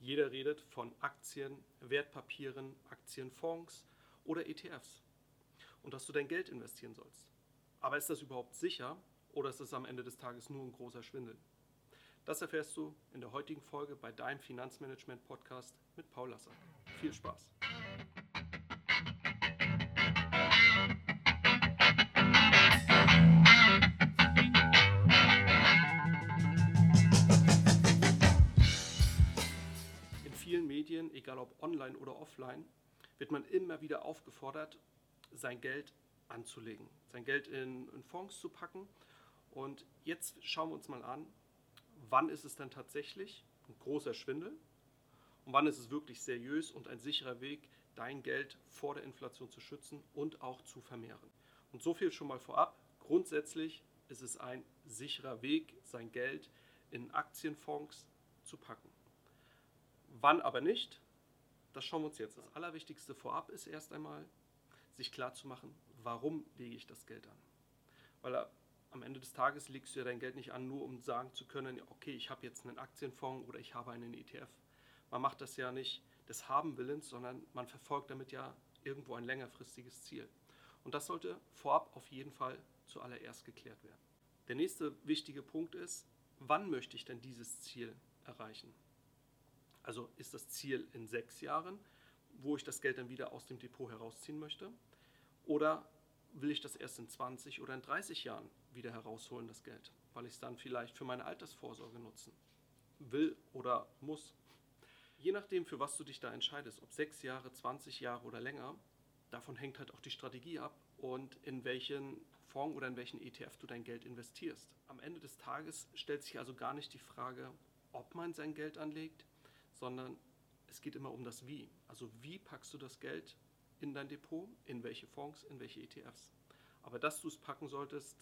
Jeder redet von Aktien, Wertpapieren, Aktienfonds oder ETFs und dass du dein Geld investieren sollst. Aber ist das überhaupt sicher oder ist es am Ende des Tages nur ein großer Schwindel? Das erfährst du in der heutigen Folge bei deinem Finanzmanagement-Podcast mit Paul Lasser. Viel Spaß! Egal ob online oder offline, wird man immer wieder aufgefordert, sein Geld anzulegen, sein Geld in, in Fonds zu packen. Und jetzt schauen wir uns mal an, wann ist es dann tatsächlich ein großer Schwindel und wann ist es wirklich seriös und ein sicherer Weg, dein Geld vor der Inflation zu schützen und auch zu vermehren. Und so viel schon mal vorab. Grundsätzlich ist es ein sicherer Weg, sein Geld in Aktienfonds zu packen. Wann aber nicht, das schauen wir uns jetzt. Das Allerwichtigste vorab ist erst einmal, sich klarzumachen, warum lege ich das Geld an. Weil äh, am Ende des Tages legst du ja dein Geld nicht an, nur um sagen zu können, okay, ich habe jetzt einen Aktienfonds oder ich habe einen ETF. Man macht das ja nicht des Haben-Willens, sondern man verfolgt damit ja irgendwo ein längerfristiges Ziel. Und das sollte vorab auf jeden Fall zuallererst geklärt werden. Der nächste wichtige Punkt ist, wann möchte ich denn dieses Ziel erreichen? Also ist das Ziel in sechs Jahren, wo ich das Geld dann wieder aus dem Depot herausziehen möchte? Oder will ich das erst in 20 oder in 30 Jahren wieder herausholen, das Geld, weil ich es dann vielleicht für meine Altersvorsorge nutzen will oder muss? Je nachdem, für was du dich da entscheidest, ob sechs Jahre, 20 Jahre oder länger, davon hängt halt auch die Strategie ab und in welchen Fonds oder in welchen ETF du dein Geld investierst. Am Ende des Tages stellt sich also gar nicht die Frage, ob man sein Geld anlegt, sondern es geht immer um das Wie. Also wie packst du das Geld in dein Depot, in welche Fonds, in welche ETFs. Aber dass du es packen solltest,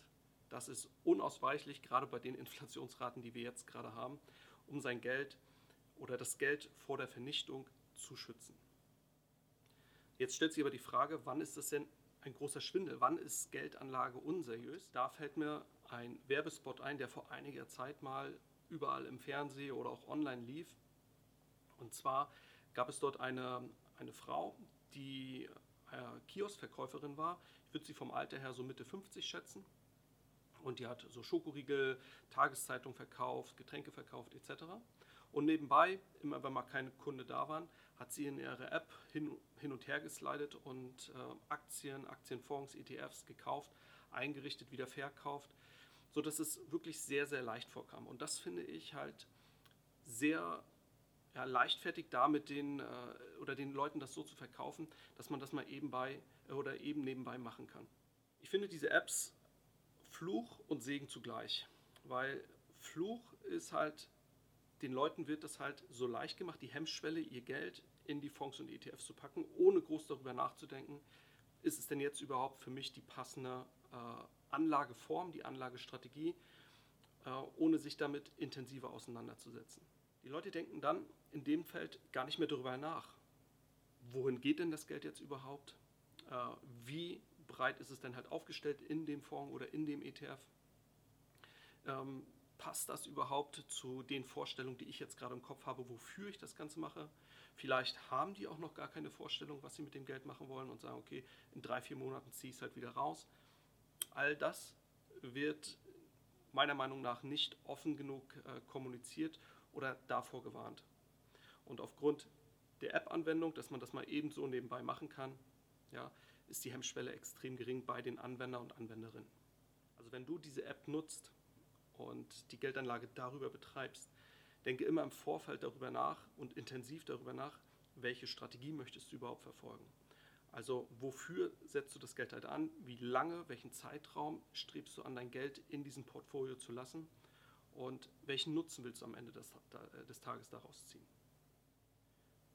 das ist unausweichlich, gerade bei den Inflationsraten, die wir jetzt gerade haben, um sein Geld oder das Geld vor der Vernichtung zu schützen. Jetzt stellt sich aber die Frage, wann ist das denn ein großer Schwindel? Wann ist Geldanlage unseriös? Da fällt mir ein Werbespot ein, der vor einiger Zeit mal überall im Fernsehen oder auch online lief. Und zwar gab es dort eine, eine Frau, die äh, Kioskverkäuferin war. Ich würde sie vom Alter her so Mitte 50 schätzen. Und die hat so Schokoriegel, Tageszeitung verkauft, Getränke verkauft etc. Und nebenbei, immer wenn mal keine Kunde da waren, hat sie in ihre App hin, hin und her geslidet und äh, Aktien, Aktienfonds, ETFs gekauft, eingerichtet, wieder verkauft, sodass es wirklich sehr, sehr leicht vorkam. Und das finde ich halt sehr ja, leichtfertig da mit den äh, oder den Leuten das so zu verkaufen, dass man das mal eben bei äh, oder eben nebenbei machen kann. Ich finde diese Apps Fluch und Segen zugleich, weil Fluch ist halt, den Leuten wird das halt so leicht gemacht, die Hemmschwelle, ihr Geld in die Fonds und ETFs zu packen, ohne groß darüber nachzudenken, ist es denn jetzt überhaupt für mich die passende äh, Anlageform, die Anlagestrategie, äh, ohne sich damit intensiver auseinanderzusetzen. Die Leute denken dann in dem Feld gar nicht mehr darüber nach, wohin geht denn das Geld jetzt überhaupt, äh, wie breit ist es denn halt aufgestellt in dem Fonds oder in dem ETF. Ähm, passt das überhaupt zu den Vorstellungen, die ich jetzt gerade im Kopf habe, wofür ich das Ganze mache? Vielleicht haben die auch noch gar keine Vorstellung, was sie mit dem Geld machen wollen und sagen, okay, in drei, vier Monaten ziehe ich es halt wieder raus. All das wird meiner Meinung nach nicht offen genug äh, kommuniziert oder davor gewarnt. Und aufgrund der App-Anwendung, dass man das mal eben so nebenbei machen kann, ja, ist die Hemmschwelle extrem gering bei den Anwender und Anwenderinnen. Also wenn du diese App nutzt und die Geldanlage darüber betreibst, denke immer im Vorfeld darüber nach und intensiv darüber nach, welche Strategie möchtest du überhaupt verfolgen. Also wofür setzt du das Geld halt an? Wie lange, welchen Zeitraum strebst du an, dein Geld in diesem Portfolio zu lassen? Und welchen Nutzen willst du am Ende des, des Tages daraus ziehen.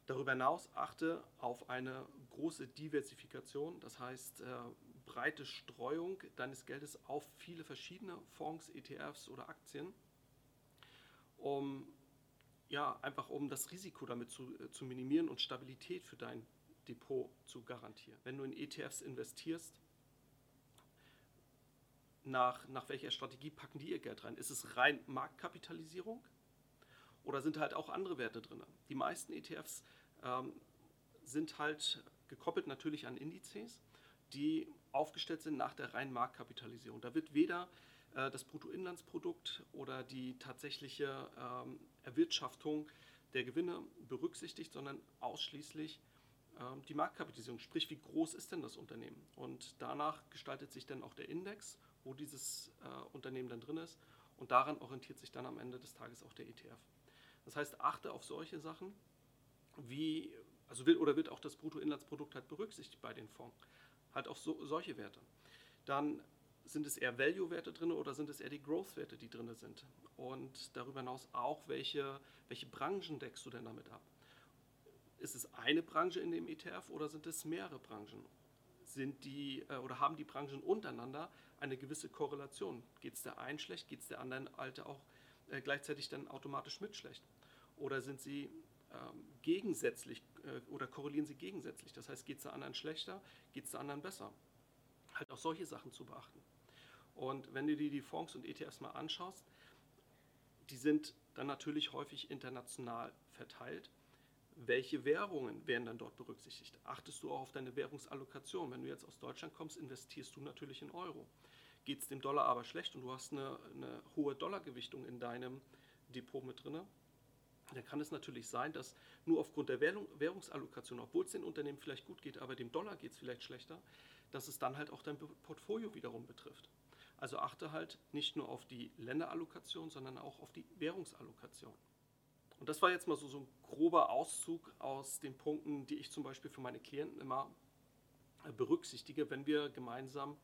Darüber hinaus achte auf eine große Diversifikation, das heißt äh, breite Streuung deines Geldes auf viele verschiedene Fonds, ETFs oder Aktien, um ja, einfach um das Risiko damit zu, äh, zu minimieren und Stabilität für dein Depot zu garantieren. Wenn du in ETFs investierst, nach, nach welcher Strategie packen die ihr Geld rein? Ist es rein Marktkapitalisierung Oder sind halt auch andere Werte drin? Die meisten ETFs ähm, sind halt gekoppelt natürlich an Indizes, die aufgestellt sind nach der reinen Marktkapitalisierung. Da wird weder äh, das Bruttoinlandsprodukt oder die tatsächliche ähm, Erwirtschaftung der Gewinne berücksichtigt, sondern ausschließlich ähm, die Marktkapitalisierung, sprich wie groß ist denn das Unternehmen. Und danach gestaltet sich dann auch der Index, wo dieses äh, Unternehmen dann drin ist und daran orientiert sich dann am Ende des Tages auch der ETF. Das heißt, achte auf solche Sachen, wie, also wird, oder wird auch das Bruttoinlandsprodukt halt berücksichtigt bei den Fonds. Halt auch so, solche Werte. Dann sind es eher Value-Werte drin oder sind es eher die Growth-Werte, die drin sind? Und darüber hinaus auch, welche, welche Branchen deckst du denn damit ab? Ist es eine Branche in dem ETF oder sind es mehrere Branchen? Sind die äh, oder haben die Branchen untereinander eine gewisse Korrelation? Geht es der einen schlecht, geht es der anderen Alte auch äh, gleichzeitig dann automatisch mit schlecht? Oder sind sie ähm, gegensätzlich äh, oder korrelieren sie gegensätzlich? Das heißt, geht es der anderen schlechter, geht es der anderen besser? Halt auch solche Sachen zu beachten. Und wenn du dir die Fonds und ETFs mal anschaust, die sind dann natürlich häufig international verteilt welche Währungen werden dann dort berücksichtigt? Achtest du auch auf deine Währungsallokation? Wenn du jetzt aus Deutschland kommst, investierst du natürlich in Euro. Geht es dem Dollar aber schlecht und du hast eine, eine hohe Dollargewichtung in deinem Depot mit drin, dann kann es natürlich sein, dass nur aufgrund der Währung, Währungsallokation, obwohl es den Unternehmen vielleicht gut geht, aber dem Dollar geht es vielleicht schlechter, dass es dann halt auch dein Portfolio wiederum betrifft. Also achte halt nicht nur auf die Länderallokation, sondern auch auf die Währungsallokation. Und das war jetzt mal so, so ein grober Auszug aus den Punkten, die ich zum Beispiel für meine Klienten immer äh, berücksichtige, wenn wir gemeinsam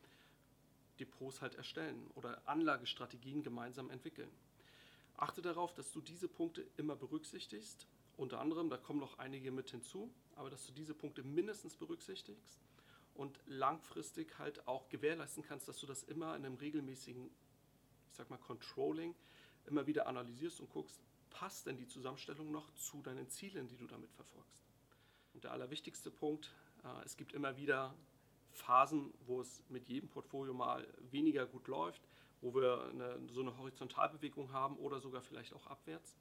Depots halt erstellen oder Anlagestrategien gemeinsam entwickeln. Achte darauf, dass du diese Punkte immer berücksichtigst. Unter anderem, da kommen noch einige mit hinzu, aber dass du diese Punkte mindestens berücksichtigst und langfristig halt auch gewährleisten kannst, dass du das immer in einem regelmäßigen, ich sag mal, Controlling immer wieder analysierst und guckst, passt denn die Zusammenstellung noch zu deinen Zielen, die du damit verfolgst? Und der allerwichtigste Punkt, äh, es gibt immer wieder Phasen, wo es mit jedem Portfolio mal weniger gut läuft, wo wir eine, so eine Horizontalbewegung haben oder sogar vielleicht auch abwärts.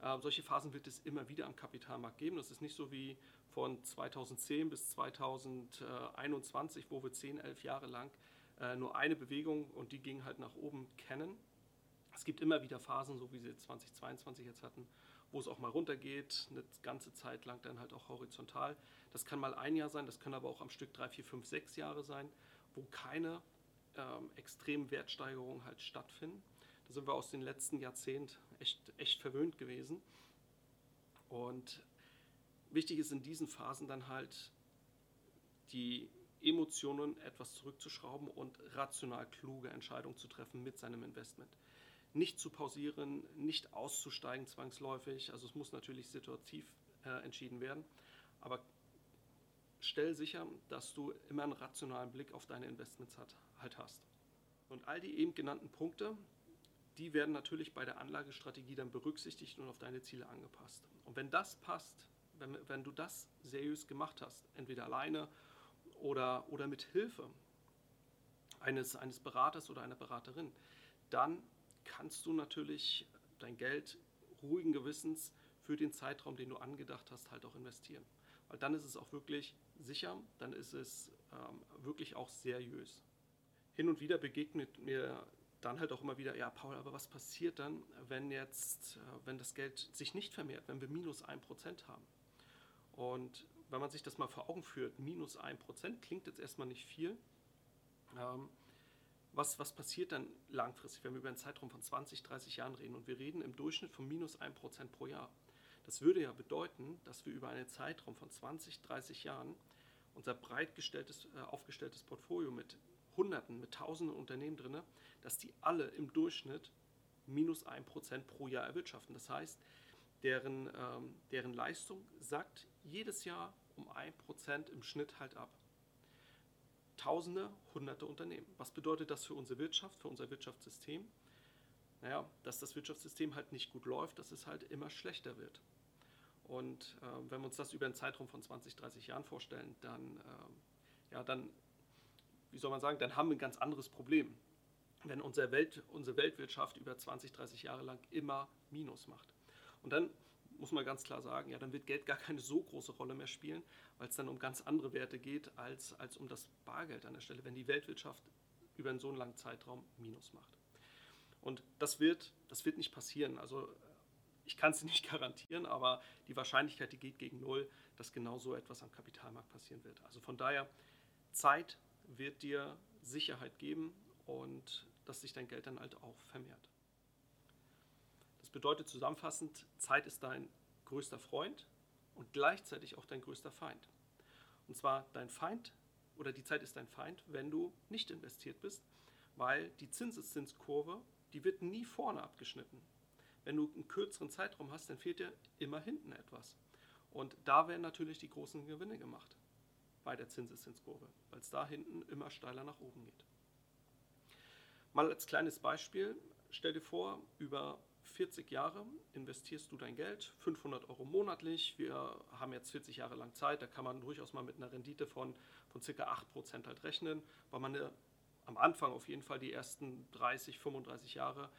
Äh, solche Phasen wird es immer wieder am Kapitalmarkt geben. Das ist nicht so wie von 2010 bis 2021, wo wir 10, 11 Jahre lang äh, nur eine Bewegung und die ging halt nach oben kennen. Es gibt immer wieder Phasen, so wie sie 2022 jetzt hatten, wo es auch mal runtergeht, eine ganze Zeit lang dann halt auch horizontal. Das kann mal ein Jahr sein, das können aber auch am Stück drei, vier, fünf, sechs Jahre sein, wo keine ähm, extremen Wertsteigerungen halt stattfinden. Da sind wir aus den letzten Jahrzehnten echt, echt verwöhnt gewesen. Und wichtig ist in diesen Phasen dann halt die Emotionen etwas zurückzuschrauben und rational kluge Entscheidungen zu treffen mit seinem Investment nicht zu pausieren, nicht auszusteigen zwangsläufig. Also es muss natürlich situativ äh, entschieden werden. Aber stell sicher, dass du immer einen rationalen Blick auf deine Investments hat, halt hast. Und all die eben genannten Punkte, die werden natürlich bei der Anlagestrategie dann berücksichtigt und auf deine Ziele angepasst. Und wenn das passt, wenn, wenn du das seriös gemacht hast, entweder alleine oder, oder mit Hilfe eines, eines Beraters oder einer Beraterin, dann kannst du natürlich dein Geld ruhigen Gewissens für den Zeitraum, den du angedacht hast, halt auch investieren. Weil dann ist es auch wirklich sicher, dann ist es ähm, wirklich auch seriös. Hin und wieder begegnet mir dann halt auch immer wieder, ja Paul, aber was passiert dann, wenn jetzt, äh, wenn das Geld sich nicht vermehrt, wenn wir minus 1% haben? Und wenn man sich das mal vor Augen führt, minus 1% klingt jetzt erstmal nicht viel. Ähm, was, was passiert dann langfristig, wenn wir über einen Zeitraum von 20, 30 Jahren reden und wir reden im Durchschnitt von minus 1% pro Jahr? Das würde ja bedeuten, dass wir über einen Zeitraum von 20, 30 Jahren unser breit gestelltes, äh, aufgestelltes Portfolio mit Hunderten, mit Tausenden Unternehmen drin, dass die alle im Durchschnitt minus 1% pro Jahr erwirtschaften. Das heißt, deren, ähm, deren Leistung sackt jedes Jahr um 1% im Schnitt halt ab. Tausende, hunderte Unternehmen. Was bedeutet das für unsere Wirtschaft, für unser Wirtschaftssystem? Naja, dass das Wirtschaftssystem halt nicht gut läuft, dass es halt immer schlechter wird. Und äh, wenn wir uns das über einen Zeitraum von 20, 30 Jahren vorstellen, dann, äh, ja, dann, wie soll man sagen, dann haben wir ein ganz anderes Problem. Wenn unsere, Welt, unsere Weltwirtschaft über 20, 30 Jahre lang immer Minus macht. Und dann muss man ganz klar sagen, ja, dann wird Geld gar keine so große Rolle mehr spielen, weil es dann um ganz andere Werte geht, als, als um das Bargeld an der Stelle, wenn die Weltwirtschaft über so einen langen Zeitraum Minus macht. Und das wird, das wird nicht passieren. Also ich kann es nicht garantieren, aber die Wahrscheinlichkeit, die geht gegen Null, dass genau so etwas am Kapitalmarkt passieren wird. Also von daher, Zeit wird dir Sicherheit geben und dass sich dein Geld dann halt auch vermehrt. Bedeutet zusammenfassend, Zeit ist dein größter Freund und gleichzeitig auch dein größter Feind. Und zwar dein Feind oder die Zeit ist dein Feind, wenn du nicht investiert bist, weil die Zinseszinskurve, die wird nie vorne abgeschnitten. Wenn du einen kürzeren Zeitraum hast, dann fehlt dir immer hinten etwas. Und da werden natürlich die großen Gewinne gemacht bei der Zinseszinskurve, weil es da hinten immer steiler nach oben geht. Mal als kleines Beispiel, stell dir vor, über 40 Jahre investierst du dein Geld, 500 Euro monatlich. Wir haben jetzt 40 Jahre lang Zeit, da kann man durchaus mal mit einer Rendite von, von ca. 8% halt rechnen, weil man eine, am Anfang auf jeden Fall die ersten 30, 35 Jahre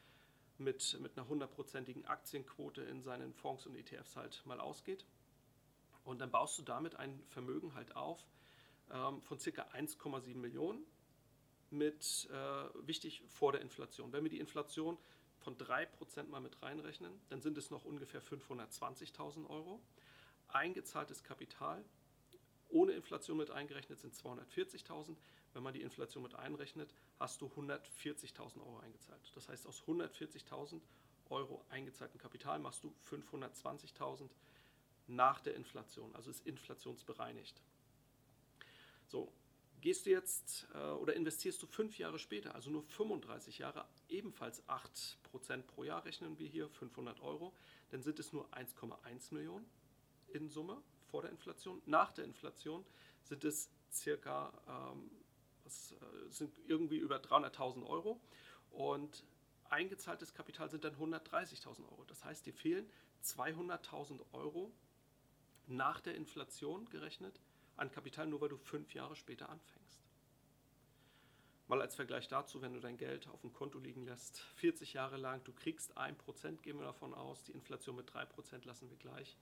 mit, mit einer hundertprozentigen Aktienquote in seinen Fonds und ETFs halt mal ausgeht. Und dann baust du damit ein Vermögen halt auf ähm, von ca. 1,7 Millionen mit, äh, wichtig, vor der Inflation. Wenn wir die Inflation von 3% mal mit reinrechnen, dann sind es noch ungefähr 520.000 Euro. Eingezahltes Kapital ohne Inflation mit eingerechnet sind 240.000. Wenn man die Inflation mit einrechnet, hast du 140.000 Euro eingezahlt. Das heißt, aus 140.000 Euro eingezahlten Kapital machst du 520.000 nach der Inflation, also ist inflationsbereinigt. So, gehst du jetzt äh, oder investierst du fünf Jahre später, also nur 35 Jahre, ebenfalls 8% pro Jahr rechnen wir hier, 500 Euro, dann sind es nur 1,1 Millionen in Summe vor der Inflation. Nach der Inflation sind es circa ähm, das äh, sind irgendwie über 300.000 Euro und eingezahltes Kapital sind dann 130.000 Euro. Das heißt, dir fehlen 200.000 Euro nach der Inflation gerechnet an Kapital, nur weil du fünf Jahre später anfängst. Mal als Vergleich dazu, wenn du dein Geld auf dem Konto liegen lässt, 40 Jahre lang, du kriegst 1%, gehen wir davon aus, die Inflation mit 3% lassen wir gleich,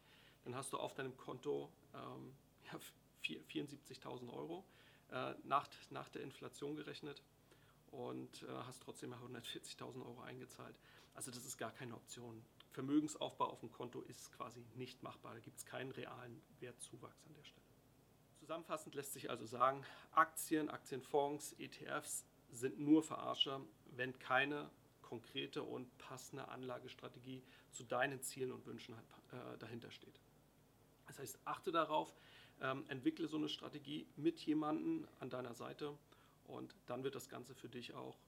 dann hast du auf deinem Konto ähm, ja, 74.000 Euro äh, nach, nach der Inflation gerechnet und äh, hast trotzdem 140.000 Euro eingezahlt. Also das ist gar keine Option. Vermögensaufbau auf dem Konto ist quasi nicht machbar. Da gibt es keinen realen Wertzuwachs an der Stelle. Zusammenfassend lässt sich also sagen, Aktien, Aktienfonds, ETFs sind nur Verarscher, wenn keine konkrete und passende Anlagestrategie zu deinen Zielen und Wünschen äh, dahinter steht. Das heißt, achte darauf, ähm, entwickle so eine Strategie mit jemandem an deiner Seite und dann wird das Ganze für dich auch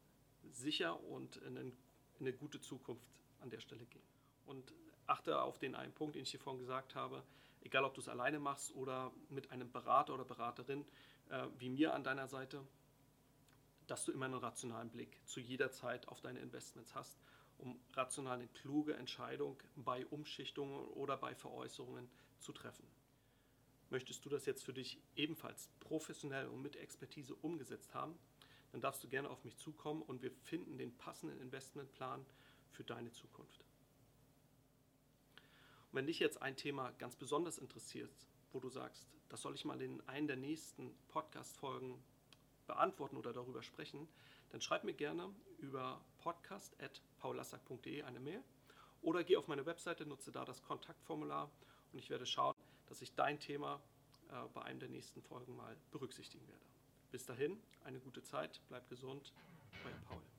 sicher und in, in eine gute Zukunft an der Stelle gehen. Und achte auf den einen Punkt, den ich dir vorhin gesagt habe, egal ob du es alleine machst oder mit einem Berater oder Beraterin äh, wie mir an deiner Seite, dass du immer einen rationalen Blick zu jeder Zeit auf deine Investments hast, um rational eine kluge Entscheidung bei Umschichtungen oder bei Veräußerungen zu treffen. Möchtest du das jetzt für dich ebenfalls professionell und mit Expertise umgesetzt haben, dann darfst du gerne auf mich zukommen und wir finden den passenden Investmentplan für deine Zukunft. Und wenn dich jetzt ein Thema ganz besonders interessiert, wo du sagst, das soll ich mal in einen der nächsten Podcast-Folgen beantworten oder darüber sprechen, dann schreib mir gerne über podcast.paulassack.de eine Mail oder geh auf meine Webseite, nutze da das Kontaktformular und ich werde schauen, dass ich dein Thema äh, bei einem der nächsten Folgen mal berücksichtigen werde. Bis dahin, eine gute Zeit, bleib gesund, euer Paul.